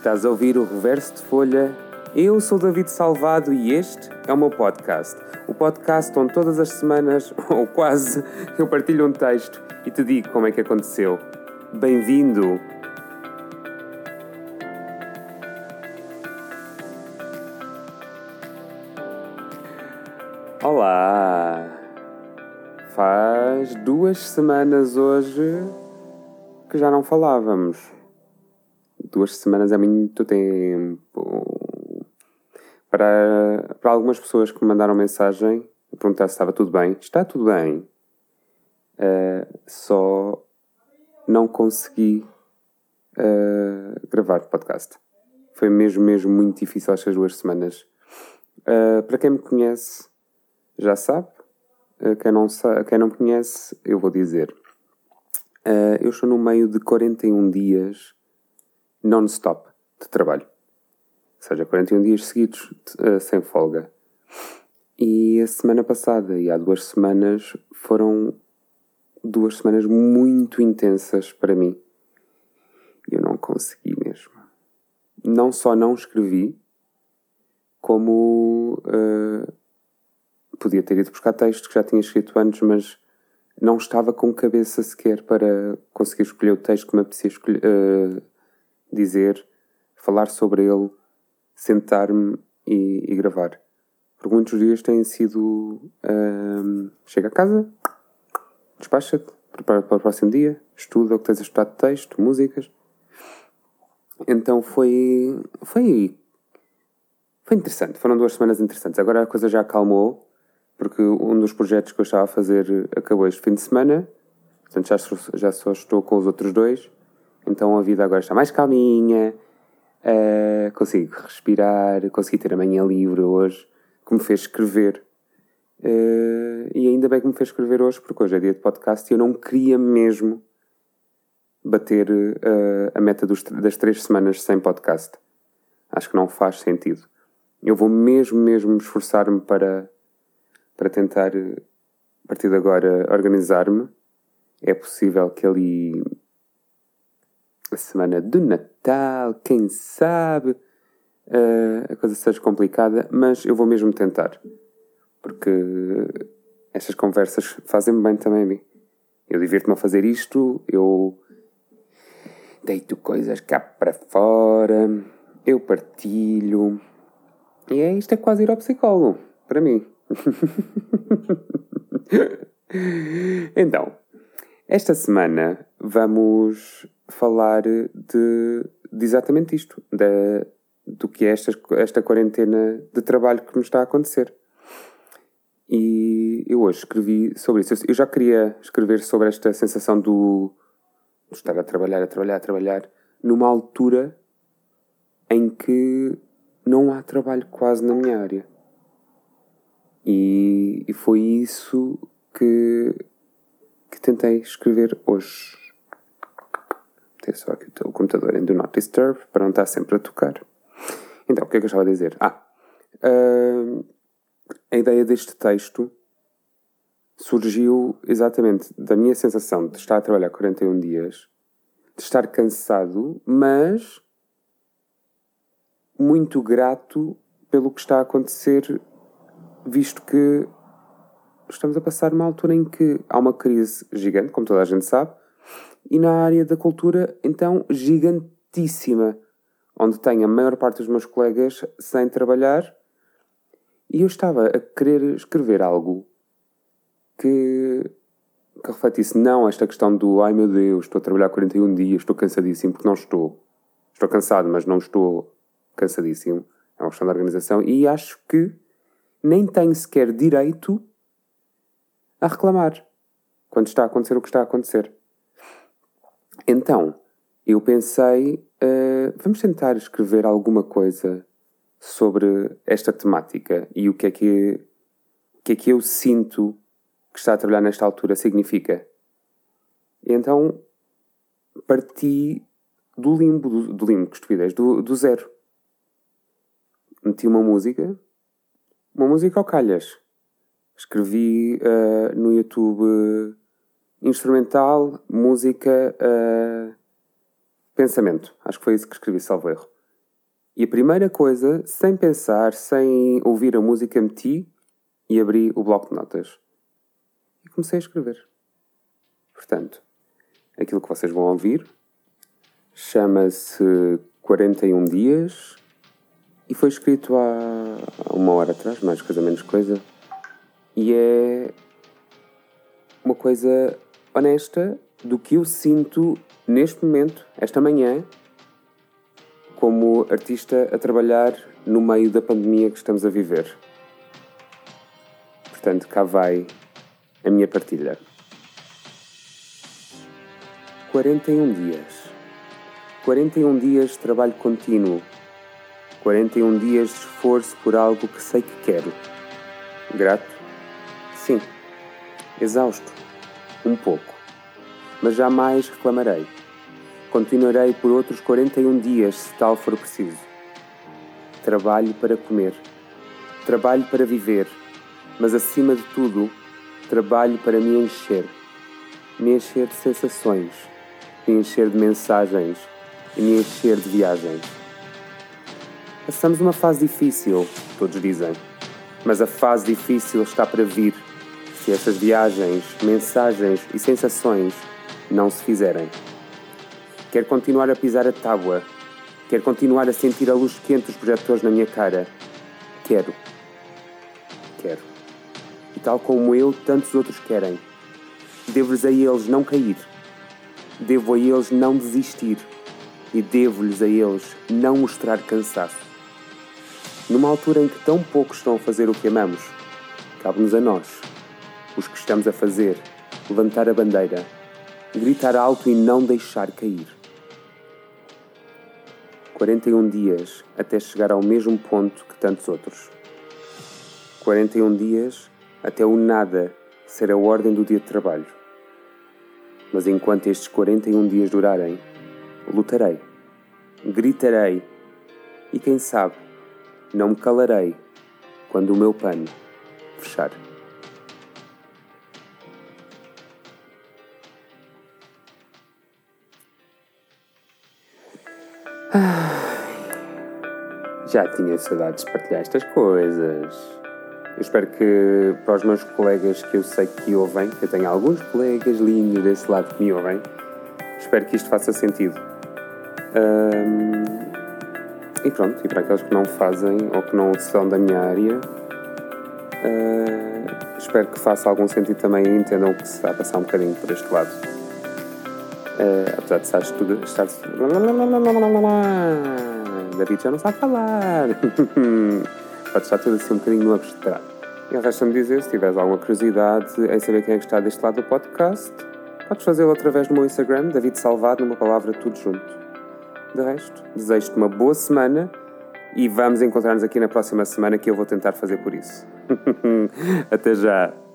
Estás a ouvir o Reverso de Folha? Eu sou David Salvado e este é o meu podcast. O podcast onde todas as semanas, ou quase, eu partilho um texto e te digo como é que aconteceu. Bem-vindo! Olá! Faz duas semanas hoje que já não falávamos. Duas semanas é muito tempo. Para, para algumas pessoas que me mandaram mensagem a perguntar se estava tudo bem, está tudo bem. Uh, só não consegui uh, gravar podcast. Foi mesmo, mesmo muito difícil estas duas semanas. Uh, para quem me conhece, já sabe. quem, não sabe, quem não me conhece, eu vou dizer. eu estou no meio de 41 dias non-stop de trabalho. Ou seja, 41 dias seguidos uh, sem folga. E a semana passada e há duas semanas foram duas semanas muito intensas para mim. Eu não consegui mesmo. Não só não escrevi, como uh, podia ter ido buscar texto que já tinha escrito antes, mas não estava com cabeça sequer para conseguir escolher o texto que me apetecia escolher, uh, dizer, falar sobre ele, sentar-me e, e, gravar. Por muitos dias têm sido. Chega a casa, despacha-te, prepara-te para o próximo dia, estuda o que tens a estudar de texto, músicas. Então foi. Foi. Foi interessante. Foram duas semanas interessantes. Agora a coisa já acalmou, porque um dos projetos que eu estava a fazer acabou este fim de semana. Portanto, já, já só estou com os outros dois. Então a vida agora está mais calminha, uh, consigo respirar, consegui ter a manhã livre hoje, que me fez escrever. Uh, e ainda bem que me fez escrever hoje, porque hoje é dia de podcast e eu não queria mesmo bater uh, a meta dos, das três semanas sem podcast. Acho que não faz sentido. Eu vou mesmo, mesmo esforçar-me para, para tentar, a partir de agora, organizar-me. É possível que ali a semana do Natal, quem sabe uh, a coisa seja complicada, mas eu vou mesmo tentar, porque estas conversas fazem-me bem também a mim. Eu divirto-me a fazer isto, eu deito coisas cá para fora, eu partilho. E é isto é quase ir ao psicólogo, para mim. então, esta semana vamos falar de, de exatamente isto, do que é esta, esta quarentena de trabalho que nos está a acontecer. E eu hoje escrevi sobre isso. Eu já queria escrever sobre esta sensação do, de estar a trabalhar, a trabalhar, a trabalhar, numa altura em que não há trabalho quase na minha área. E, e foi isso que, que tentei escrever hoje ter só aqui o computador em Do Not Disturb para não estar sempre a tocar. Então, o que é que eu estava a dizer? Ah, uh, a ideia deste texto surgiu exatamente da minha sensação de estar a trabalhar 41 dias, de estar cansado, mas muito grato pelo que está a acontecer, visto que estamos a passar uma altura em que há uma crise gigante, como toda a gente sabe, e na área da cultura, então, gigantíssima, onde tenho a maior parte dos meus colegas sem trabalhar e eu estava a querer escrever algo que, que refletisse não esta questão do ai meu Deus, estou a trabalhar 41 dias, estou cansadíssimo, porque não estou. Estou cansado, mas não estou cansadíssimo. É uma questão de organização e acho que nem tenho sequer direito a reclamar quando está a acontecer o que está a acontecer. Então, eu pensei, uh, vamos tentar escrever alguma coisa sobre esta temática e o que é que, o que, é que eu sinto que está a trabalhar nesta altura significa. Então parti do limbo, do, do limbo, que estupidez, do, do zero. Meti uma música, uma música ao calhas. Escrevi uh, no YouTube instrumental, música, uh, pensamento. Acho que foi isso que escrevi, salvo erro. E a primeira coisa, sem pensar, sem ouvir a música, meti e abri o bloco de notas. E comecei a escrever. Portanto, aquilo que vocês vão ouvir chama-se 41 Dias e foi escrito há uma hora atrás, mais coisa menos coisa. E é uma coisa honesta do que eu sinto neste momento, esta manhã, como artista a trabalhar no meio da pandemia que estamos a viver. Portanto, cá vai a minha partilha. 41 dias. 41 dias de trabalho contínuo. 41 dias de esforço por algo que sei que quero. Grato? Sim. Exausto? Um pouco. Mas jamais reclamarei. Continuarei por outros 41 dias se tal for preciso. Trabalho para comer. Trabalho para viver. Mas acima de tudo, trabalho para me encher. Me encher de sensações. Me encher de mensagens. E me encher de viagens. Passamos uma fase difícil, todos dizem. Mas a fase difícil está para vir se essas viagens, mensagens e sensações não se fizerem. Quero continuar a pisar a tábua. Quero continuar a sentir a luz quente dos projetores na minha cara. Quero. Quero. E tal como eu, tantos outros querem. Devo-lhes a eles não cair. Devo a eles não desistir. E devo-lhes a eles não mostrar cansaço. Numa altura em que tão poucos estão a fazer o que amamos, cabe-nos a nós, os que estamos a fazer, levantar a bandeira, gritar alto e não deixar cair. 41 dias até chegar ao mesmo ponto que tantos outros. 41 dias até o nada ser a ordem do dia de trabalho. Mas enquanto estes 41 dias durarem, lutarei, gritarei e quem sabe, não me calarei quando o meu pano fechar. Já tinha saudades de partilhar estas coisas. Eu espero que para os meus colegas que eu sei que ouvem, eu tenho alguns colegas lindos desse lado que me ouvem, espero que isto faça sentido. E pronto, e para aqueles que não fazem ou que não são da minha área, uh, espero que faça algum sentido também e entendam que se está a passar um bocadinho por este lado. Uh, apesar de estar, tudo, estar David já não sabe falar. Pode estar tudo assim um bocadinho no abstrato. E resta-me dizer, se tiveres alguma curiosidade em saber quem é que está deste lado do podcast, podes fazê-lo através do meu Instagram, David Salvado, numa palavra tudo junto. De resto, desejo-te uma boa semana e vamos encontrar-nos aqui na próxima semana que eu vou tentar fazer por isso. Até já!